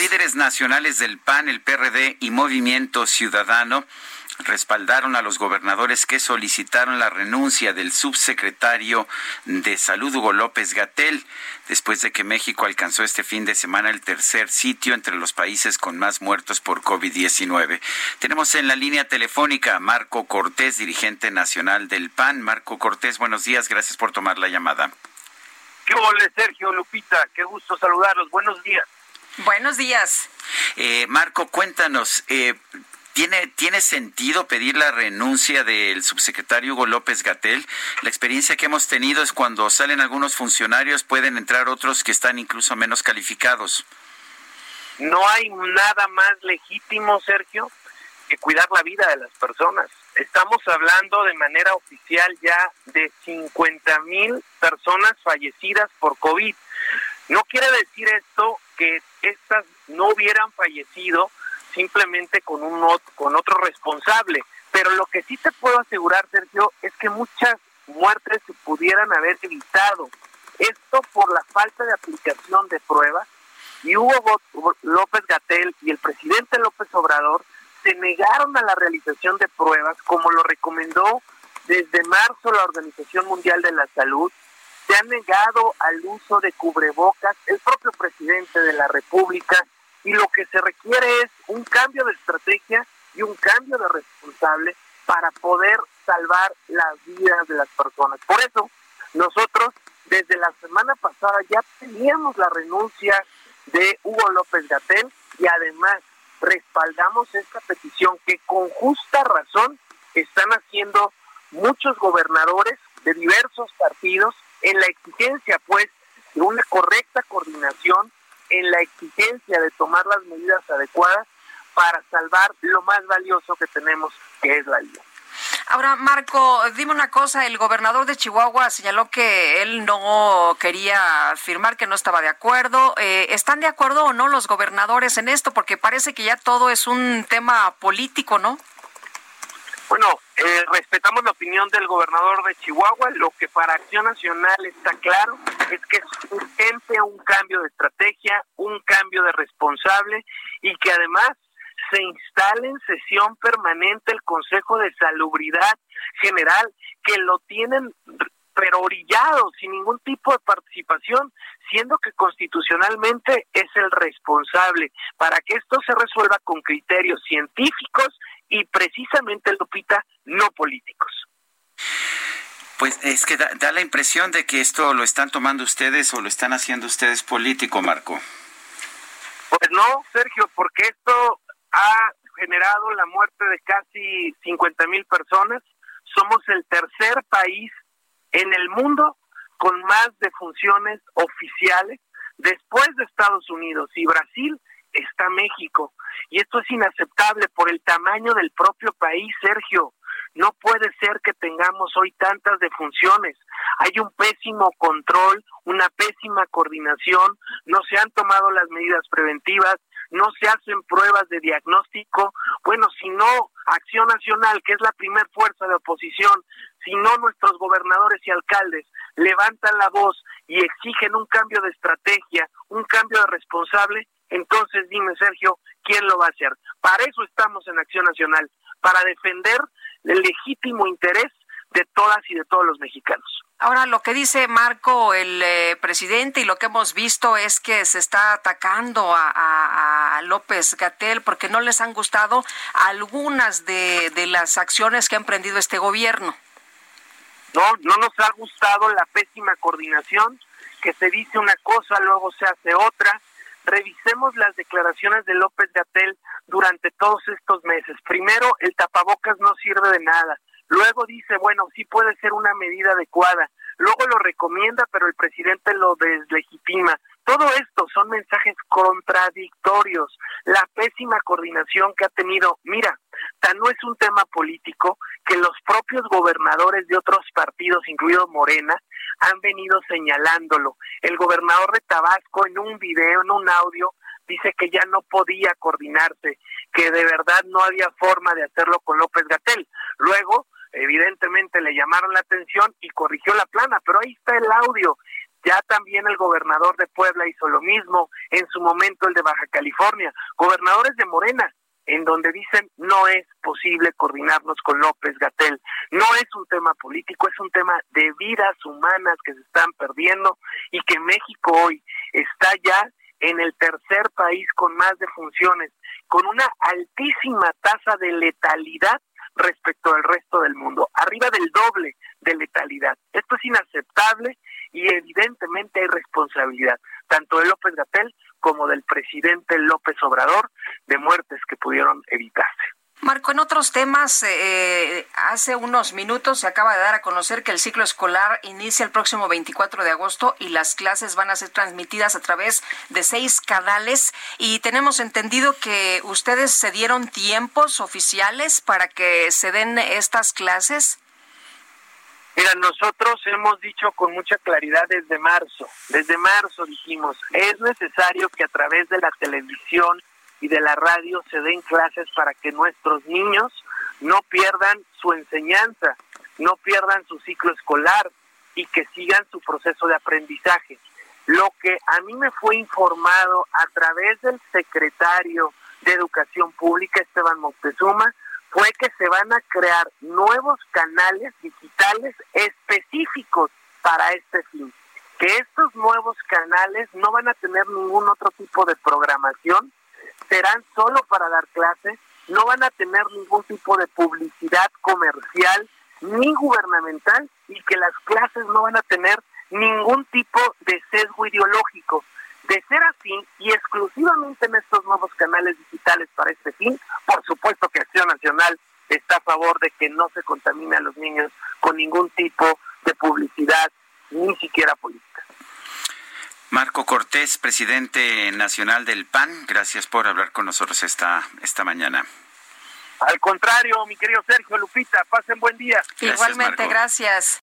Líderes nacionales del PAN, el PRD y Movimiento Ciudadano respaldaron a los gobernadores que solicitaron la renuncia del subsecretario de Salud Hugo López Gatel, después de que México alcanzó este fin de semana el tercer sitio entre los países con más muertos por COVID-19. Tenemos en la línea telefónica a Marco Cortés, dirigente nacional del PAN. Marco Cortés, buenos días, gracias por tomar la llamada. ¿Qué ole, Sergio Lupita? Qué gusto saludarlos. Buenos días. Buenos días. Eh, Marco, cuéntanos, eh, ¿tiene, ¿tiene sentido pedir la renuncia del subsecretario Hugo López Gatel? La experiencia que hemos tenido es cuando salen algunos funcionarios, pueden entrar otros que están incluso menos calificados. No hay nada más legítimo, Sergio, que cuidar la vida de las personas. Estamos hablando de manera oficial ya de 50 mil personas fallecidas por COVID. No quiere decir esto que estas no hubieran fallecido simplemente con un con otro responsable, pero lo que sí te puedo asegurar, Sergio, es que muchas muertes se pudieran haber evitado. Esto por la falta de aplicación de pruebas y Hugo López Gatel y el presidente López Obrador se negaron a la realización de pruebas como lo recomendó desde marzo la Organización Mundial de la Salud se ha negado al uso de cubrebocas el propio presidente de la República y lo que se requiere es un cambio de estrategia y un cambio de responsable para poder salvar las vidas de las personas. Por eso, nosotros desde la semana pasada ya teníamos la renuncia de Hugo López Gatel y además respaldamos esta petición que con justa razón están haciendo muchos gobernadores de diversos partidos en la exigencia, pues, de una correcta coordinación, en la exigencia de tomar las medidas adecuadas para salvar lo más valioso que tenemos, que es la vida. Ahora, Marco, dime una cosa, el gobernador de Chihuahua señaló que él no quería firmar, que no estaba de acuerdo. Eh, ¿Están de acuerdo o no los gobernadores en esto? Porque parece que ya todo es un tema político, ¿no? Bueno, eh, respetamos la opinión del gobernador de Chihuahua. Lo que para Acción Nacional está claro es que es urgente un cambio de estrategia, un cambio de responsable y que además se instale en sesión permanente el Consejo de Salubridad General, que lo tienen pero orillado, sin ningún tipo de participación, siendo que constitucionalmente es el responsable para que esto se resuelva con criterios científicos y precisamente, Lupita, no políticos. Pues es que da, da, la impresión de que esto lo están tomando ustedes o lo están haciendo ustedes político, Marco. Pues no, Sergio, porque esto ha generado la muerte de casi 50 mil personas. Somos el tercer país en el mundo con más defunciones oficiales. Después de Estados Unidos y Brasil está México. Y esto es inaceptable por el tamaño del propio país, Sergio. No puede ser que tengamos hoy tantas defunciones. Hay un pésimo control, una pésima coordinación, no se han tomado las medidas preventivas, no se hacen pruebas de diagnóstico. Bueno, si no Acción Nacional, que es la primer fuerza de oposición, si no nuestros gobernadores y alcaldes levantan la voz y exigen un cambio de estrategia, un cambio de responsable, entonces dime, Sergio, ¿quién lo va a hacer? Para eso estamos en Acción Nacional, para defender el legítimo interés de todas y de todos los mexicanos. Ahora, lo que dice Marco, el eh, presidente, y lo que hemos visto es que se está atacando a, a López Gatel porque no les han gustado algunas de, de las acciones que ha emprendido este gobierno. No, no nos ha gustado la pésima coordinación, que se dice una cosa, luego se hace otra, revisemos las declaraciones de López Gatel durante todos estos meses. Primero, el tapabocas no sirve de nada. Luego dice, bueno, sí puede ser una medida adecuada. Luego lo recomienda, pero el presidente lo deslegitima. Todo esto son mensajes contradictorios. La pésima coordinación que ha tenido, mira, tan no es un tema político que los propios gobernadores de otros partidos, incluido Morena, han venido señalándolo. El gobernador de Tabasco en un video, en un audio, dice que ya no podía coordinarse, que de verdad no había forma de hacerlo con López Gatel. Luego, evidentemente le llamaron la atención y corrigió la plana, pero ahí está el audio. Ya también el gobernador de Puebla hizo lo mismo, en su momento el de Baja California, gobernadores de Morena, en donde dicen no es posible coordinarnos con López Gatel. No es un tema político, es un tema de vidas humanas que se están perdiendo y que México hoy está ya en el tercer país con más defunciones, con una altísima tasa de letalidad respecto al resto del mundo, arriba del doble de letalidad. Esto es inaceptable y evidentemente hay responsabilidad, tanto de López Gatel como del presidente López Obrador, de muertes que pudieron evitarse. Marco, en otros temas, eh, hace unos minutos se acaba de dar a conocer que el ciclo escolar inicia el próximo 24 de agosto y las clases van a ser transmitidas a través de seis canales y tenemos entendido que ustedes se dieron tiempos oficiales para que se den estas clases. Mira, nosotros hemos dicho con mucha claridad desde marzo, desde marzo dijimos, es necesario que a través de la televisión y de la radio se den clases para que nuestros niños no pierdan su enseñanza, no pierdan su ciclo escolar y que sigan su proceso de aprendizaje. Lo que a mí me fue informado a través del secretario de Educación Pública, Esteban Moctezuma, fue que se van a crear nuevos canales digitales específicos para este fin. Que estos nuevos canales no van a tener ningún otro tipo de programación, serán solo para dar clases, no van a tener ningún tipo de publicidad comercial ni gubernamental y que las clases no van a tener ningún tipo de sesgo ideológico. De ser así, y exclusivamente en estos nuevos canales digitales para este fin, por supuesto que Acción Nacional está a favor de que no se contamine a los niños con ningún tipo de publicidad, ni siquiera política. Marco Cortés, presidente nacional del PAN, gracias por hablar con nosotros esta, esta mañana. Al contrario, mi querido Sergio Lupita, pasen buen día. Igualmente, gracias.